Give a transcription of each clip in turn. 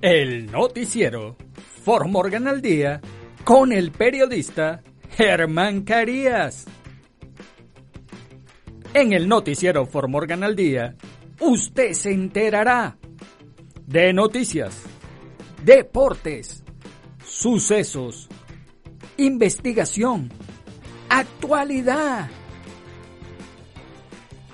El noticiero For Morgan al día con el periodista Germán Carías. En el noticiero For Morgan al día, usted se enterará de noticias, deportes, sucesos, investigación, actualidad.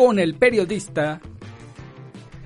con el periodista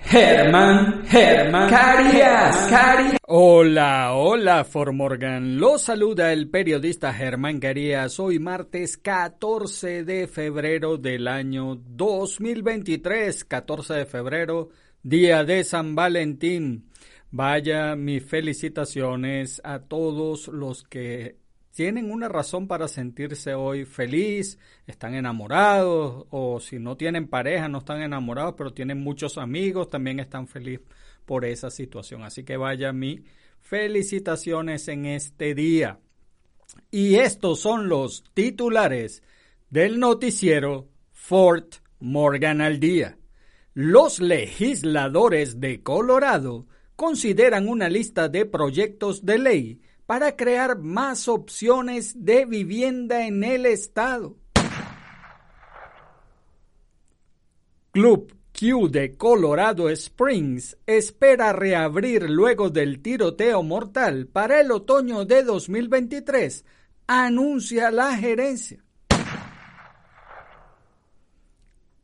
Germán, Germán Carías, Carías. Hola, hola, Formorgan. Lo saluda el periodista Germán Carías. Hoy martes 14 de febrero del año 2023. 14 de febrero, día de San Valentín. Vaya mis felicitaciones a todos los que tienen una razón para sentirse hoy feliz, están enamorados o si no tienen pareja, no están enamorados, pero tienen muchos amigos, también están felices por esa situación. Así que vaya mi felicitaciones en este día. Y estos son los titulares del noticiero Fort Morgan al día. Los legisladores de Colorado consideran una lista de proyectos de ley para crear más opciones de vivienda en el estado. Club Q de Colorado Springs espera reabrir luego del tiroteo mortal para el otoño de 2023, anuncia la gerencia.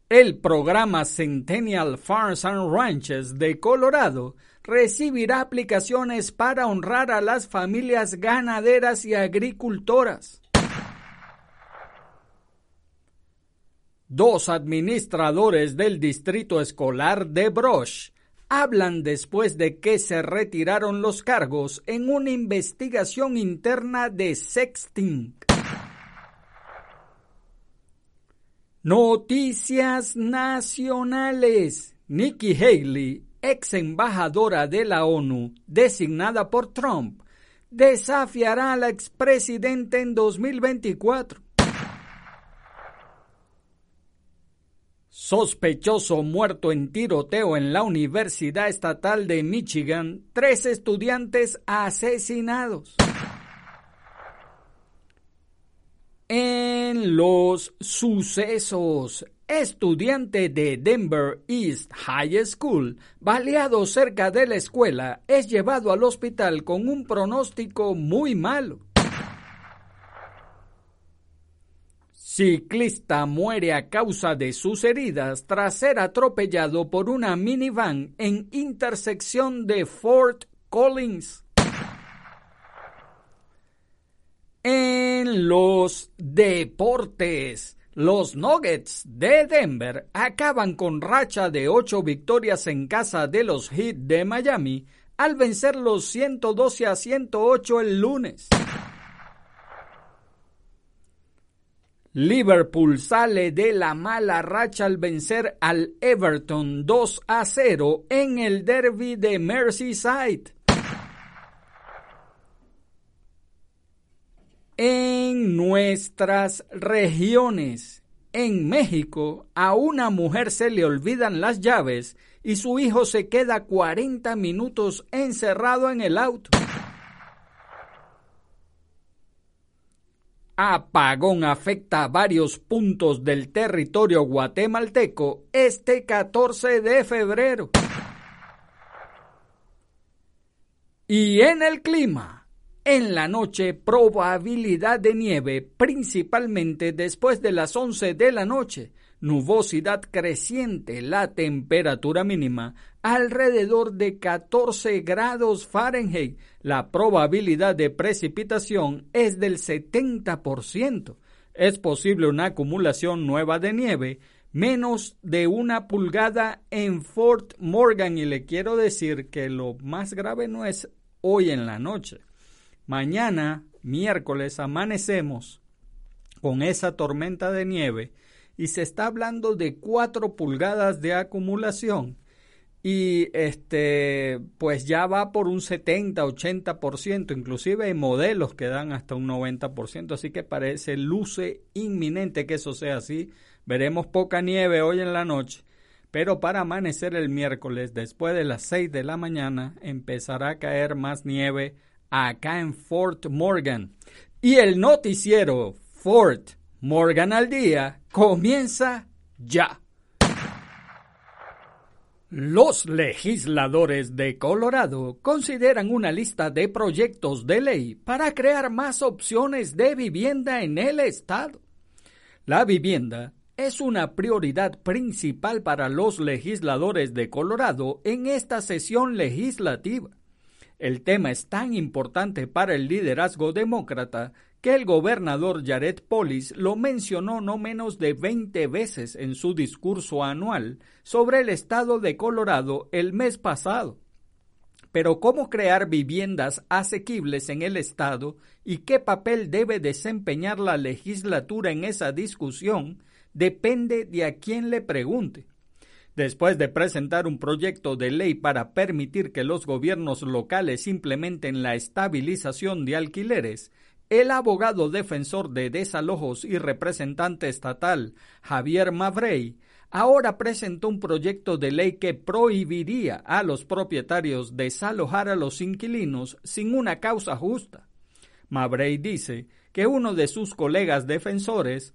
El programa Centennial Farms and Ranches de Colorado recibirá aplicaciones para honrar a las familias ganaderas y agricultoras. Dos administradores del distrito escolar de Brosh hablan después de que se retiraron los cargos en una investigación interna de sexting. Noticias nacionales. Nikki Haley ex embajadora de la ONU designada por Trump, desafiará al expresidente en 2024. Sospechoso muerto en tiroteo en la Universidad Estatal de Michigan, tres estudiantes asesinados. En los sucesos, estudiante de Denver East High School, baleado cerca de la escuela, es llevado al hospital con un pronóstico muy malo. Ciclista muere a causa de sus heridas tras ser atropellado por una minivan en intersección de Fort Collins. En los deportes, los Nuggets de Denver acaban con racha de ocho victorias en casa de los Heat de Miami al vencer los 112 a 108 el lunes. Liverpool sale de la mala racha al vencer al Everton 2 a 0 en el derby de Merseyside. En nuestras regiones, en México, a una mujer se le olvidan las llaves y su hijo se queda 40 minutos encerrado en el auto. Apagón afecta a varios puntos del territorio guatemalteco este 14 de febrero. Y en el clima, en la noche probabilidad de nieve, principalmente después de las 11 de la noche, nubosidad creciente, la temperatura mínima alrededor de 14 grados Fahrenheit, la probabilidad de precipitación es del 70%. Es posible una acumulación nueva de nieve menos de una pulgada en Fort Morgan y le quiero decir que lo más grave no es hoy en la noche. Mañana, miércoles, amanecemos con esa tormenta de nieve y se está hablando de cuatro pulgadas de acumulación y este pues ya va por un 70, 80%, inclusive hay modelos que dan hasta un 90%, así que parece luce inminente que eso sea así. Veremos poca nieve hoy en la noche pero para amanecer el miércoles, después de las 6 de la mañana, empezará a caer más nieve acá en Fort Morgan. Y el noticiero Fort Morgan al día comienza ya. Los legisladores de Colorado consideran una lista de proyectos de ley para crear más opciones de vivienda en el estado. La vivienda es una prioridad principal para los legisladores de Colorado en esta sesión legislativa. El tema es tan importante para el liderazgo demócrata que el gobernador Jared Polis lo mencionó no menos de 20 veces en su discurso anual sobre el estado de Colorado el mes pasado. Pero ¿cómo crear viviendas asequibles en el estado y qué papel debe desempeñar la legislatura en esa discusión? depende de a quién le pregunte. Después de presentar un proyecto de ley para permitir que los gobiernos locales implementen la estabilización de alquileres, el abogado defensor de desalojos y representante estatal Javier Mavrey ahora presentó un proyecto de ley que prohibiría a los propietarios desalojar a los inquilinos sin una causa justa. Mavrey dice que uno de sus colegas defensores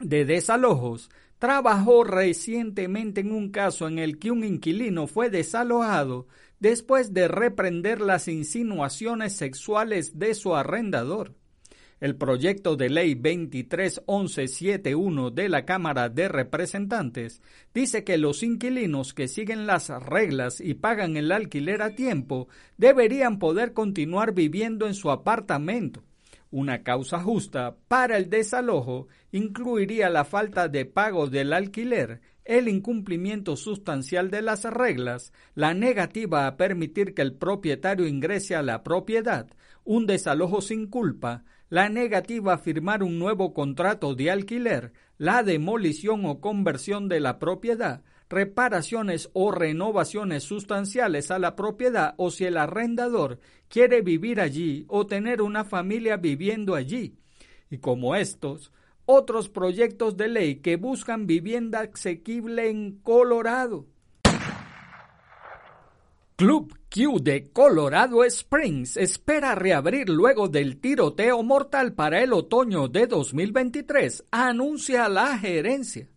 de desalojos trabajó recientemente en un caso en el que un inquilino fue desalojado después de reprender las insinuaciones sexuales de su arrendador. El proyecto de ley 231171 de la Cámara de Representantes dice que los inquilinos que siguen las reglas y pagan el alquiler a tiempo deberían poder continuar viviendo en su apartamento una causa justa para el desalojo incluiría la falta de pago del alquiler, el incumplimiento sustancial de las reglas, la negativa a permitir que el propietario ingrese a la propiedad, un desalojo sin culpa, la negativa a firmar un nuevo contrato de alquiler, la demolición o conversión de la propiedad, reparaciones o renovaciones sustanciales a la propiedad o si el arrendador quiere vivir allí o tener una familia viviendo allí. Y como estos, otros proyectos de ley que buscan vivienda asequible en Colorado. Club Q de Colorado Springs espera reabrir luego del tiroteo mortal para el otoño de 2023, anuncia la gerencia.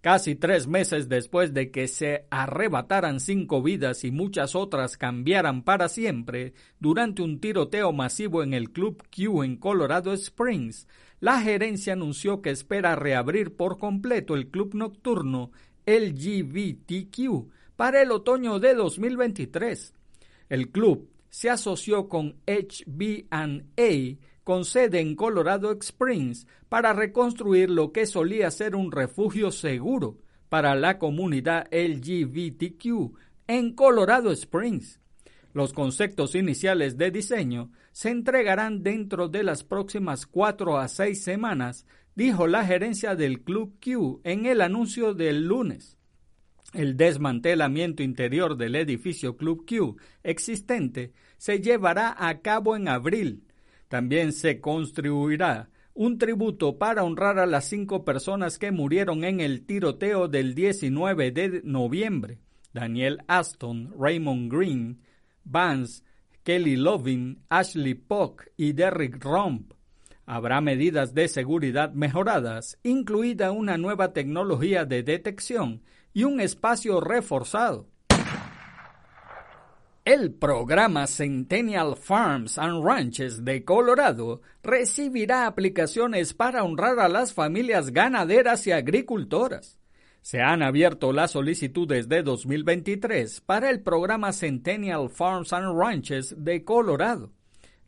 Casi tres meses después de que se arrebataran cinco vidas y muchas otras cambiaran para siempre durante un tiroteo masivo en el Club Q en Colorado Springs, la gerencia anunció que espera reabrir por completo el club nocturno LGBTQ para el otoño de 2023. El club se asoció con HB&A con sede en Colorado Springs para reconstruir lo que solía ser un refugio seguro para la comunidad LGBTQ en Colorado Springs. Los conceptos iniciales de diseño se entregarán dentro de las próximas cuatro a seis semanas, dijo la gerencia del Club Q en el anuncio del lunes. El desmantelamiento interior del edificio Club Q existente se llevará a cabo en abril también se construirá un tributo para honrar a las cinco personas que murieron en el tiroteo del 19 de noviembre. Daniel Aston, Raymond Green, Vance, Kelly Lovin, Ashley Pock y Derrick Romp. Habrá medidas de seguridad mejoradas, incluida una nueva tecnología de detección y un espacio reforzado. El programa Centennial Farms and Ranches de Colorado recibirá aplicaciones para honrar a las familias ganaderas y agricultoras. Se han abierto las solicitudes de 2023 para el programa Centennial Farms and Ranches de Colorado.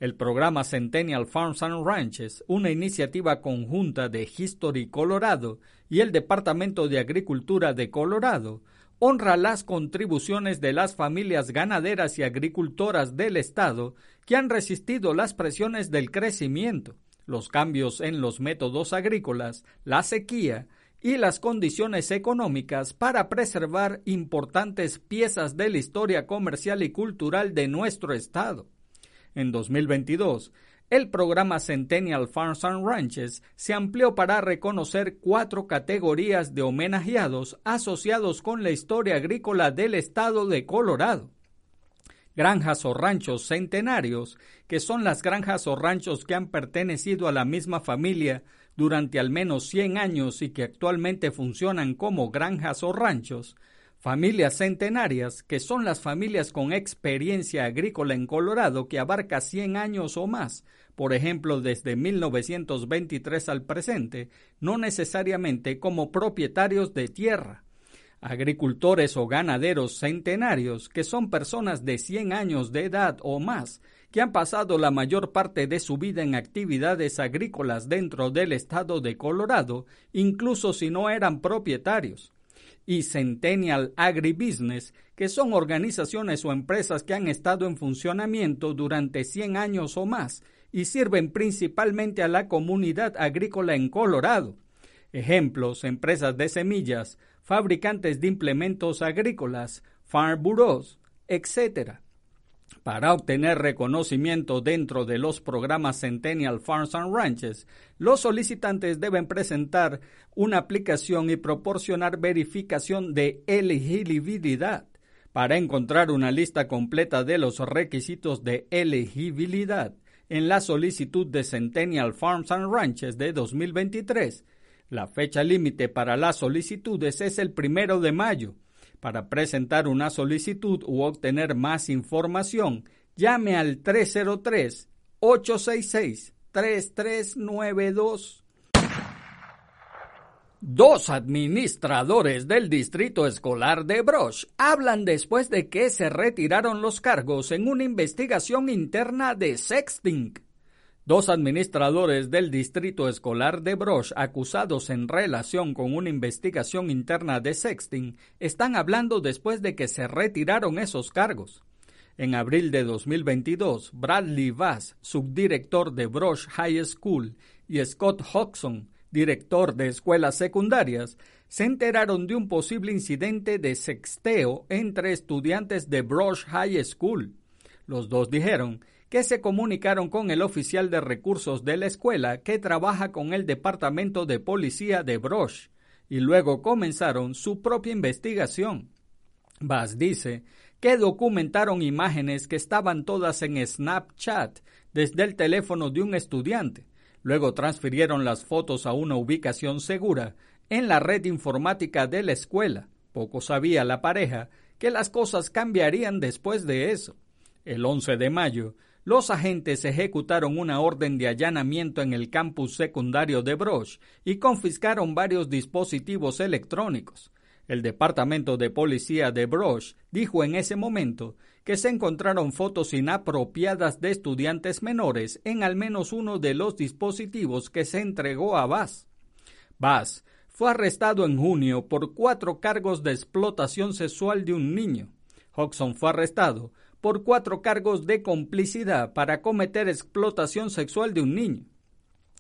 El programa Centennial Farms and Ranches, una iniciativa conjunta de History Colorado y el Departamento de Agricultura de Colorado, honra las contribuciones de las familias ganaderas y agricultoras del Estado que han resistido las presiones del crecimiento, los cambios en los métodos agrícolas, la sequía y las condiciones económicas para preservar importantes piezas de la historia comercial y cultural de nuestro Estado. En 2022, el programa Centennial Farms and Ranches se amplió para reconocer cuatro categorías de homenajeados asociados con la historia agrícola del estado de Colorado. Granjas o ranchos centenarios, que son las granjas o ranchos que han pertenecido a la misma familia durante al menos 100 años y que actualmente funcionan como granjas o ranchos, Familias centenarias, que son las familias con experiencia agrícola en Colorado que abarca 100 años o más, por ejemplo desde 1923 al presente, no necesariamente como propietarios de tierra. Agricultores o ganaderos centenarios, que son personas de 100 años de edad o más, que han pasado la mayor parte de su vida en actividades agrícolas dentro del estado de Colorado, incluso si no eran propietarios y Centennial Agribusiness, que son organizaciones o empresas que han estado en funcionamiento durante 100 años o más y sirven principalmente a la comunidad agrícola en Colorado. Ejemplos, empresas de semillas, fabricantes de implementos agrícolas, farm bureaus, etc. Para obtener reconocimiento dentro de los programas Centennial Farms and Ranches, los solicitantes deben presentar una aplicación y proporcionar verificación de elegibilidad. Para encontrar una lista completa de los requisitos de elegibilidad en la solicitud de Centennial Farms and Ranches de 2023, la fecha límite para las solicitudes es el primero de mayo. Para presentar una solicitud u obtener más información, llame al 303-866-3392. Dos administradores del distrito escolar de Brosh hablan después de que se retiraron los cargos en una investigación interna de sexting. Dos administradores del Distrito Escolar de Brosh acusados en relación con una investigación interna de sexting están hablando después de que se retiraron esos cargos. En abril de 2022, Bradley Bass, subdirector de Brosh High School, y Scott Hodgson, director de escuelas secundarias, se enteraron de un posible incidente de sexteo entre estudiantes de Brosh High School. Los dos dijeron que se comunicaron con el oficial de recursos de la escuela que trabaja con el departamento de policía de Brosh y luego comenzaron su propia investigación. Bass dice que documentaron imágenes que estaban todas en Snapchat desde el teléfono de un estudiante. Luego transfirieron las fotos a una ubicación segura en la red informática de la escuela. Poco sabía la pareja que las cosas cambiarían después de eso. El 11 de mayo, los agentes ejecutaron una orden de allanamiento en el campus secundario de Brosh y confiscaron varios dispositivos electrónicos. El Departamento de Policía de Brosh dijo en ese momento que se encontraron fotos inapropiadas de estudiantes menores en al menos uno de los dispositivos que se entregó a Bass. Bass fue arrestado en junio por cuatro cargos de explotación sexual de un niño. Hodgson fue arrestado por cuatro cargos de complicidad para cometer explotación sexual de un niño.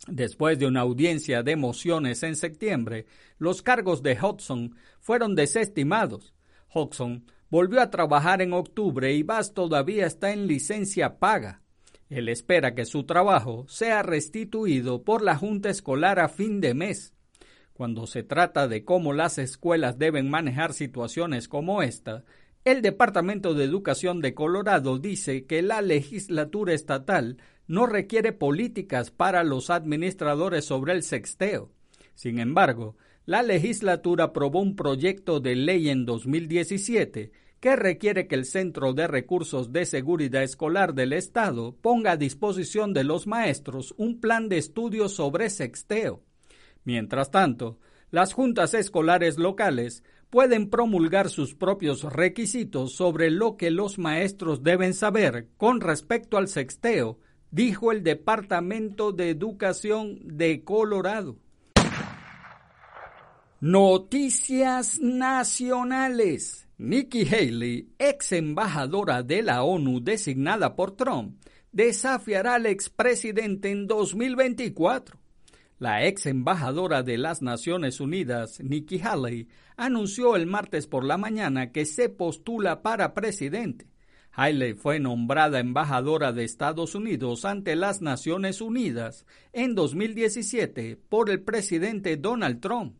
Después de una audiencia de mociones en septiembre, los cargos de Hudson fueron desestimados. Hudson volvió a trabajar en octubre y Bass todavía está en licencia paga. Él espera que su trabajo sea restituido por la Junta Escolar a fin de mes. Cuando se trata de cómo las escuelas deben manejar situaciones como esta, el Departamento de Educación de Colorado dice que la legislatura estatal no requiere políticas para los administradores sobre el sexteo. Sin embargo, la legislatura aprobó un proyecto de ley en 2017 que requiere que el Centro de Recursos de Seguridad Escolar del Estado ponga a disposición de los maestros un plan de estudio sobre sexteo. Mientras tanto, las juntas escolares locales pueden promulgar sus propios requisitos sobre lo que los maestros deben saber con respecto al sexteo, dijo el Departamento de Educación de Colorado. Noticias nacionales. Nikki Haley, ex embajadora de la ONU designada por Trump, desafiará al expresidente en 2024. La ex embajadora de las Naciones Unidas, Nikki Haley, anunció el martes por la mañana que se postula para presidente. Haley fue nombrada embajadora de Estados Unidos ante las Naciones Unidas en 2017 por el presidente Donald Trump.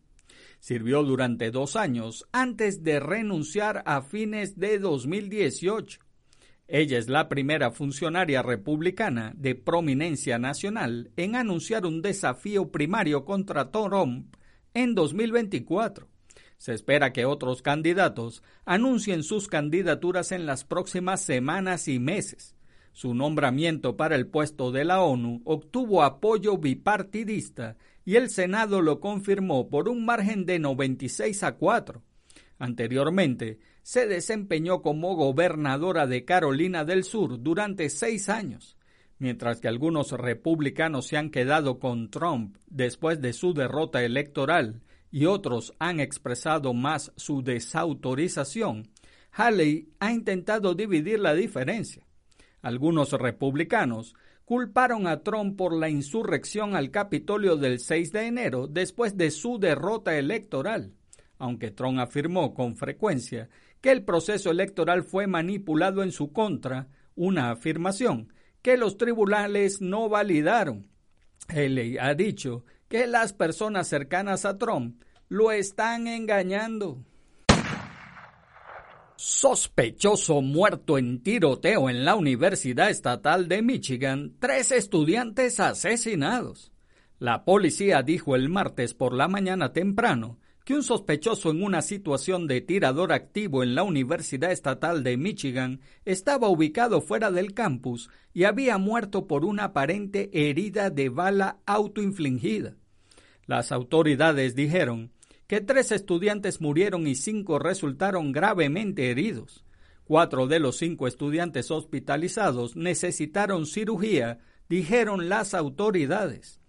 Sirvió durante dos años antes de renunciar a fines de 2018. Ella es la primera funcionaria republicana de prominencia nacional en anunciar un desafío primario contra Trump en 2024. Se espera que otros candidatos anuncien sus candidaturas en las próximas semanas y meses. Su nombramiento para el puesto de la ONU obtuvo apoyo bipartidista y el Senado lo confirmó por un margen de 96 a 4. Anteriormente, se desempeñó como gobernadora de Carolina del Sur durante seis años, mientras que algunos republicanos se han quedado con Trump después de su derrota electoral y otros han expresado más su desautorización. Haley ha intentado dividir la diferencia. Algunos republicanos culparon a Trump por la insurrección al Capitolio del 6 de enero después de su derrota electoral, aunque Trump afirmó con frecuencia que el proceso electoral fue manipulado en su contra, una afirmación que los tribunales no validaron. Haley ha dicho que las personas cercanas a Trump lo están engañando. Sospechoso muerto en tiroteo en la Universidad Estatal de Michigan, tres estudiantes asesinados. La policía dijo el martes por la mañana temprano que un sospechoso en una situación de tirador activo en la Universidad Estatal de Michigan estaba ubicado fuera del campus y había muerto por una aparente herida de bala autoinfligida. Las autoridades dijeron que tres estudiantes murieron y cinco resultaron gravemente heridos. Cuatro de los cinco estudiantes hospitalizados necesitaron cirugía, dijeron las autoridades.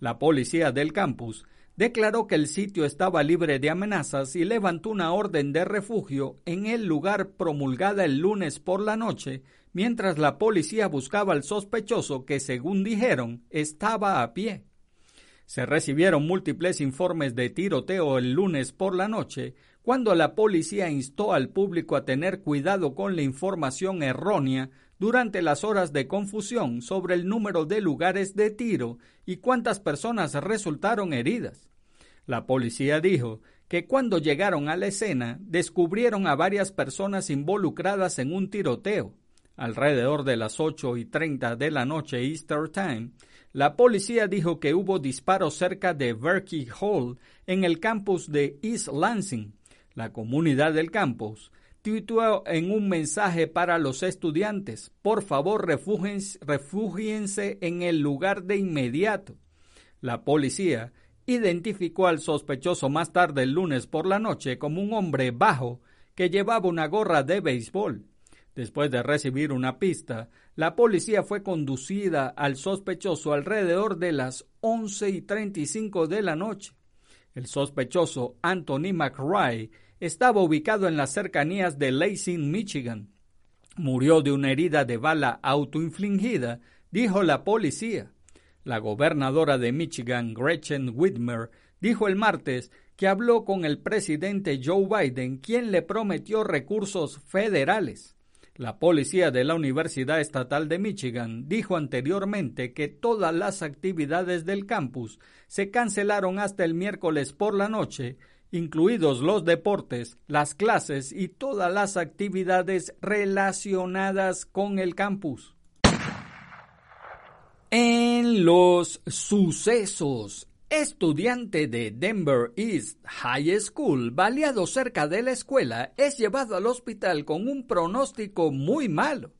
La policía del campus declaró que el sitio estaba libre de amenazas y levantó una orden de refugio en el lugar promulgada el lunes por la noche, mientras la policía buscaba al sospechoso que, según dijeron, estaba a pie. Se recibieron múltiples informes de tiroteo el lunes por la noche, cuando la policía instó al público a tener cuidado con la información errónea durante las horas de confusión sobre el número de lugares de tiro y cuántas personas resultaron heridas. La policía dijo que cuando llegaron a la escena descubrieron a varias personas involucradas en un tiroteo. Alrededor de las ocho y treinta de la noche Easter Time, la policía dijo que hubo disparos cerca de Berkey Hall en el campus de East Lansing. La comunidad del campus tituó en un mensaje para los estudiantes, por favor refúgiense en el lugar de inmediato. La policía identificó al sospechoso más tarde el lunes por la noche como un hombre bajo que llevaba una gorra de béisbol. Después de recibir una pista, la policía fue conducida al sospechoso alrededor de las 11 y 35 de la noche. El sospechoso Anthony McRae estaba ubicado en las cercanías de Lansing, Michigan. Murió de una herida de bala autoinfligida, dijo la policía. La gobernadora de Michigan, Gretchen Whitmer, dijo el martes que habló con el presidente Joe Biden, quien le prometió recursos federales. La policía de la Universidad Estatal de Michigan dijo anteriormente que todas las actividades del campus se cancelaron hasta el miércoles por la noche, incluidos los deportes, las clases y todas las actividades relacionadas con el campus. En los sucesos, estudiante de Denver East High School, baleado cerca de la escuela, es llevado al hospital con un pronóstico muy malo.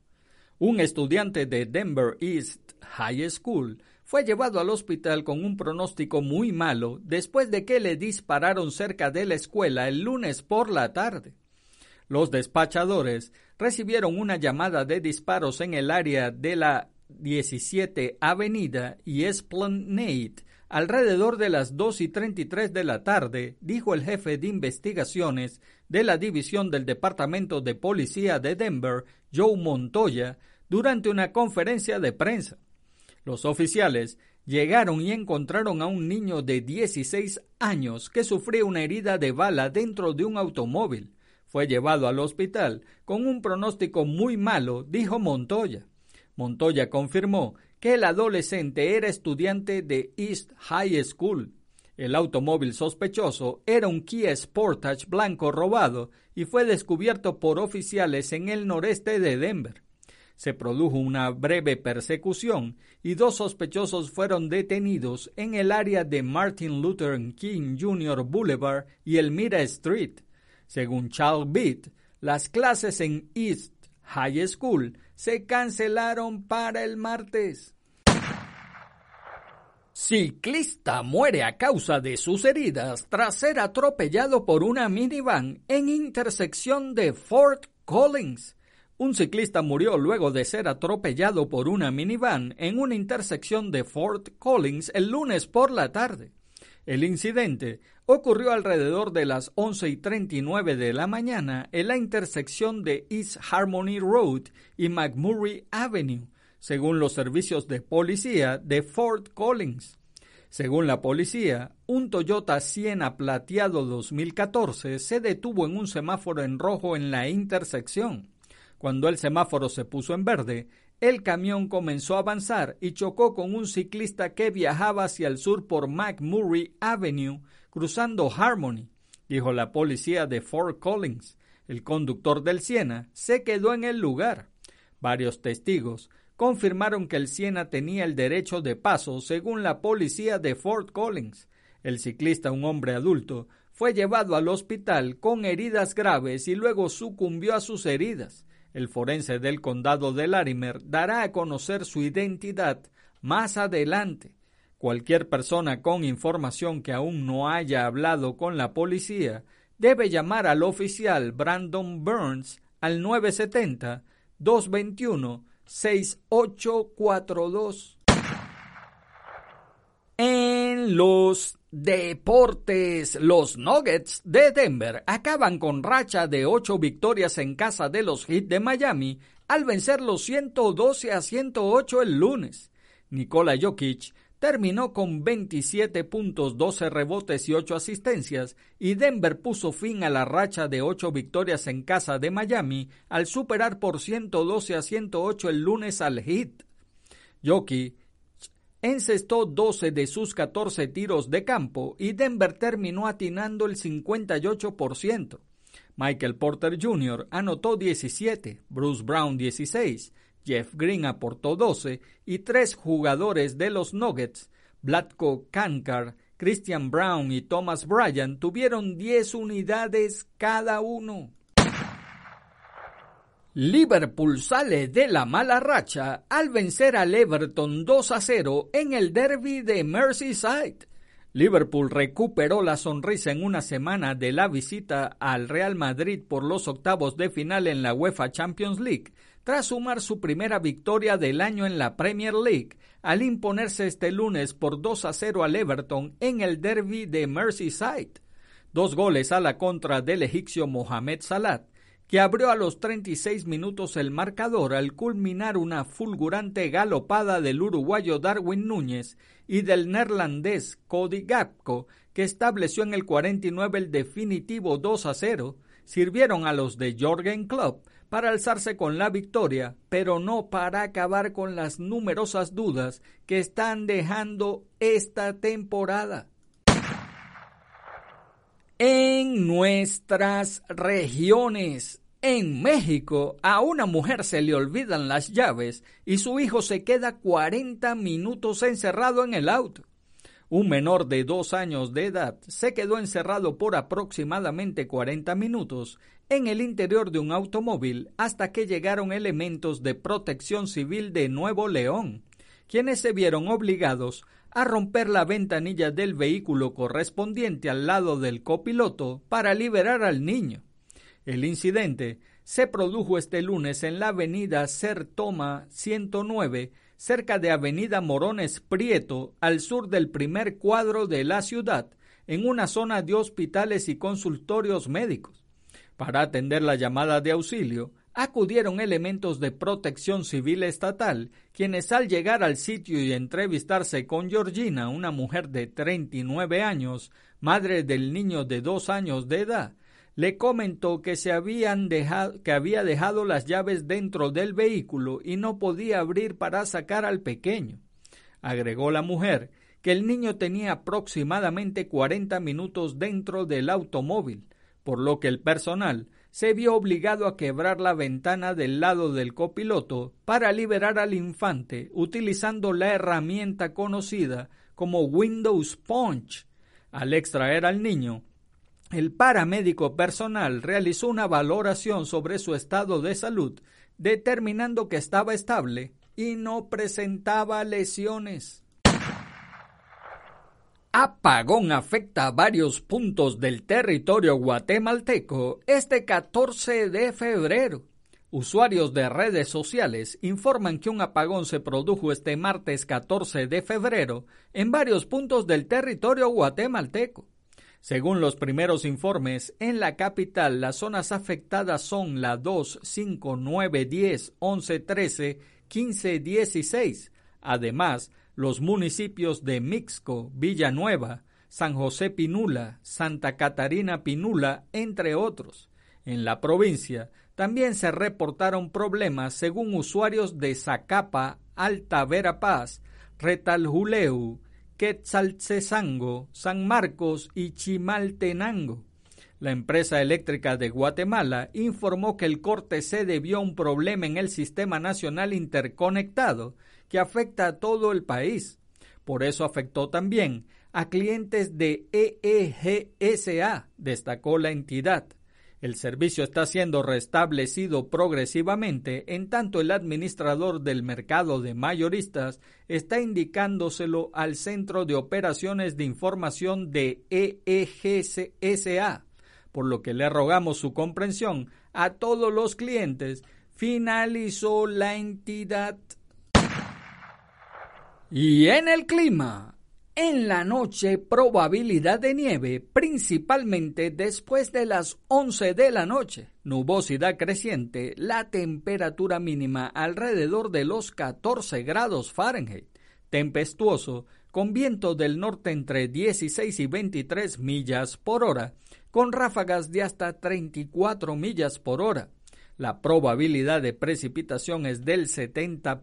Un estudiante de Denver East High School fue llevado al hospital con un pronóstico muy malo después de que le dispararon cerca de la escuela el lunes por la tarde. Los despachadores recibieron una llamada de disparos en el área de la 17 Avenida y Esplanade alrededor de las 2 y 33 de la tarde, dijo el jefe de investigaciones de la División del Departamento de Policía de Denver, Joe Montoya, durante una conferencia de prensa. Los oficiales llegaron y encontraron a un niño de 16 años que sufría una herida de bala dentro de un automóvil. Fue llevado al hospital con un pronóstico muy malo, dijo Montoya. Montoya confirmó que el adolescente era estudiante de East High School. El automóvil sospechoso era un Kia Sportage blanco robado y fue descubierto por oficiales en el noreste de Denver se produjo una breve persecución y dos sospechosos fueron detenidos en el área de Martin Luther King Jr. Boulevard y Elmira Street. Según Charles Beat, las clases en East High School se cancelaron para el martes. Ciclista muere a causa de sus heridas tras ser atropellado por una minivan en intersección de Fort Collins. Un ciclista murió luego de ser atropellado por una minivan en una intersección de Fort Collins el lunes por la tarde. El incidente ocurrió alrededor de las 11 y 39 de la mañana en la intersección de East Harmony Road y McMurray Avenue, según los servicios de policía de Fort Collins. Según la policía, un Toyota Siena plateado 2014 se detuvo en un semáforo en rojo en la intersección. Cuando el semáforo se puso en verde, el camión comenzó a avanzar y chocó con un ciclista que viajaba hacia el sur por McMurray Avenue, cruzando Harmony, dijo la policía de Fort Collins. El conductor del Siena se quedó en el lugar. Varios testigos confirmaron que el Siena tenía el derecho de paso según la policía de Fort Collins. El ciclista, un hombre adulto, fue llevado al hospital con heridas graves y luego sucumbió a sus heridas. El forense del condado de Larimer dará a conocer su identidad más adelante. Cualquier persona con información que aún no haya hablado con la policía debe llamar al oficial Brandon Burns al 970 221 6842. En los Deportes. Los Nuggets de Denver acaban con racha de ocho victorias en casa de los Heat de Miami al vencer los 112 a 108 el lunes. Nikola Jokic terminó con 27 puntos, 12 rebotes y 8 asistencias, y Denver puso fin a la racha de ocho victorias en casa de Miami al superar por 112 a 108 el lunes al Heat. Jokic encestó 12 de sus 14 tiros de campo y Denver terminó atinando el 58%. Michael Porter Jr. anotó 17, Bruce Brown 16, Jeff Green aportó 12 y tres jugadores de los Nuggets, Blatko Kankar, Christian Brown y Thomas Bryan tuvieron 10 unidades cada uno. Liverpool sale de la mala racha al vencer al Everton 2 a 0 en el derby de Merseyside. Liverpool recuperó la sonrisa en una semana de la visita al Real Madrid por los octavos de final en la UEFA Champions League, tras sumar su primera victoria del año en la Premier League, al imponerse este lunes por 2 a 0 al Everton en el derby de Merseyside. Dos goles a la contra del egipcio Mohamed Salah que abrió a los 36 minutos el marcador al culminar una fulgurante galopada del uruguayo Darwin Núñez y del neerlandés Cody Gapco, que estableció en el 49 el definitivo 2 a 0, sirvieron a los de Jorgen Klopp para alzarse con la victoria, pero no para acabar con las numerosas dudas que están dejando esta temporada. En nuestras regiones, en México, a una mujer se le olvidan las llaves y su hijo se queda 40 minutos encerrado en el auto. Un menor de dos años de edad se quedó encerrado por aproximadamente 40 minutos en el interior de un automóvil hasta que llegaron elementos de protección civil de Nuevo León, quienes se vieron obligados a romper la ventanilla del vehículo correspondiente al lado del copiloto para liberar al niño. El incidente se produjo este lunes en la avenida Sertoma 109, cerca de Avenida Morones Prieto, al sur del primer cuadro de la ciudad, en una zona de hospitales y consultorios médicos. Para atender la llamada de auxilio, acudieron elementos de protección civil estatal, quienes al llegar al sitio y entrevistarse con Georgina, una mujer de 39 años, madre del niño de dos años de edad, le comentó que se dejado, que había dejado las llaves dentro del vehículo y no podía abrir para sacar al pequeño. Agregó la mujer que el niño tenía aproximadamente 40 minutos dentro del automóvil, por lo que el personal se vio obligado a quebrar la ventana del lado del copiloto para liberar al infante utilizando la herramienta conocida como Windows Punch. Al extraer al niño, el paramédico personal realizó una valoración sobre su estado de salud, determinando que estaba estable y no presentaba lesiones. Apagón afecta a varios puntos del territorio guatemalteco este 14 de febrero. Usuarios de redes sociales informan que un apagón se produjo este martes 14 de febrero en varios puntos del territorio guatemalteco. Según los primeros informes, en la capital las zonas afectadas son la 2, 5, 9, 10, 11, 13, 15, 16. Además, los municipios de Mixco, Villanueva, San José Pinula, Santa Catarina Pinula, entre otros. En la provincia también se reportaron problemas según usuarios de Zacapa, Alta Verapaz, Retaljuleu, Quetzaltzesango, San Marcos y Chimaltenango. La empresa eléctrica de Guatemala informó que el corte se debió a un problema en el sistema nacional interconectado que afecta a todo el país. Por eso afectó también a clientes de EEGSA, destacó la entidad. El servicio está siendo restablecido progresivamente, en tanto el administrador del mercado de mayoristas está indicándoselo al Centro de Operaciones de Información de EEGSA, por lo que le rogamos su comprensión a todos los clientes, finalizó la entidad. Y en el clima, en la noche probabilidad de nieve, principalmente después de las 11 de la noche. Nubosidad creciente, la temperatura mínima alrededor de los 14 grados Fahrenheit. Tempestuoso, con viento del norte entre 16 y 23 millas por hora, con ráfagas de hasta 34 millas por hora. La probabilidad de precipitación es del 70%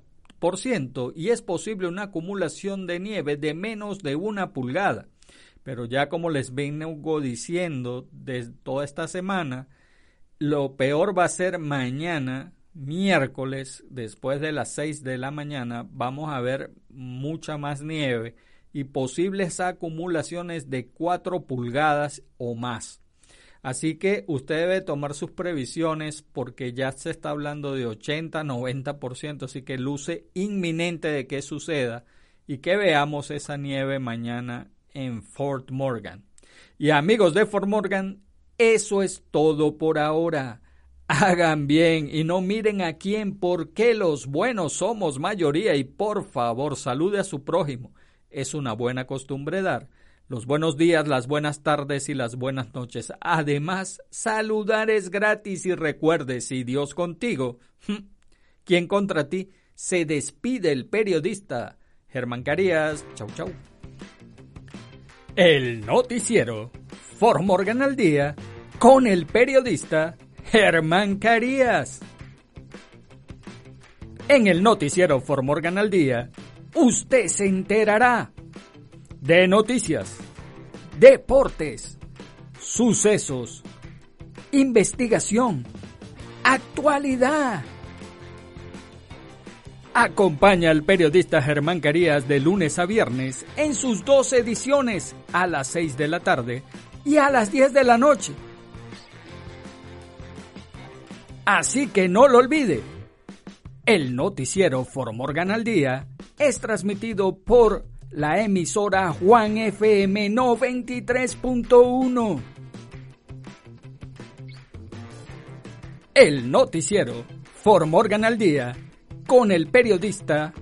y es posible una acumulación de nieve de menos de una pulgada. Pero ya como les vengo diciendo desde toda esta semana, lo peor va a ser mañana, miércoles, después de las 6 de la mañana, vamos a ver mucha más nieve y posibles acumulaciones de 4 pulgadas o más. Así que usted debe tomar sus previsiones porque ya se está hablando de 80, 90%, así que luce inminente de que suceda y que veamos esa nieve mañana en Fort Morgan. Y amigos de Fort Morgan, eso es todo por ahora. Hagan bien y no miren a quién porque los buenos somos mayoría y por favor salude a su prójimo. Es una buena costumbre dar los buenos días, las buenas tardes y las buenas noches. Además, saludar es gratis y recuerde, si Dios contigo, ¿quién contra ti? Se despide el periodista Germán Carías. Chau, chau. El noticiero Morgan al día con el periodista Germán Carías. En el noticiero Morgan al día, usted se enterará de noticias, deportes, sucesos, investigación, actualidad, Acompaña al periodista Germán Carías de lunes a viernes en sus dos ediciones a las 6 de la tarde y a las 10 de la noche. Así que no lo olvide. El noticiero Formorgan al Día es transmitido por la emisora Juan FM 93.1. El noticiero Formorgan al Día con el periodista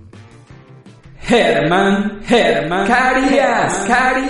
Germán Germán Carías. Carías.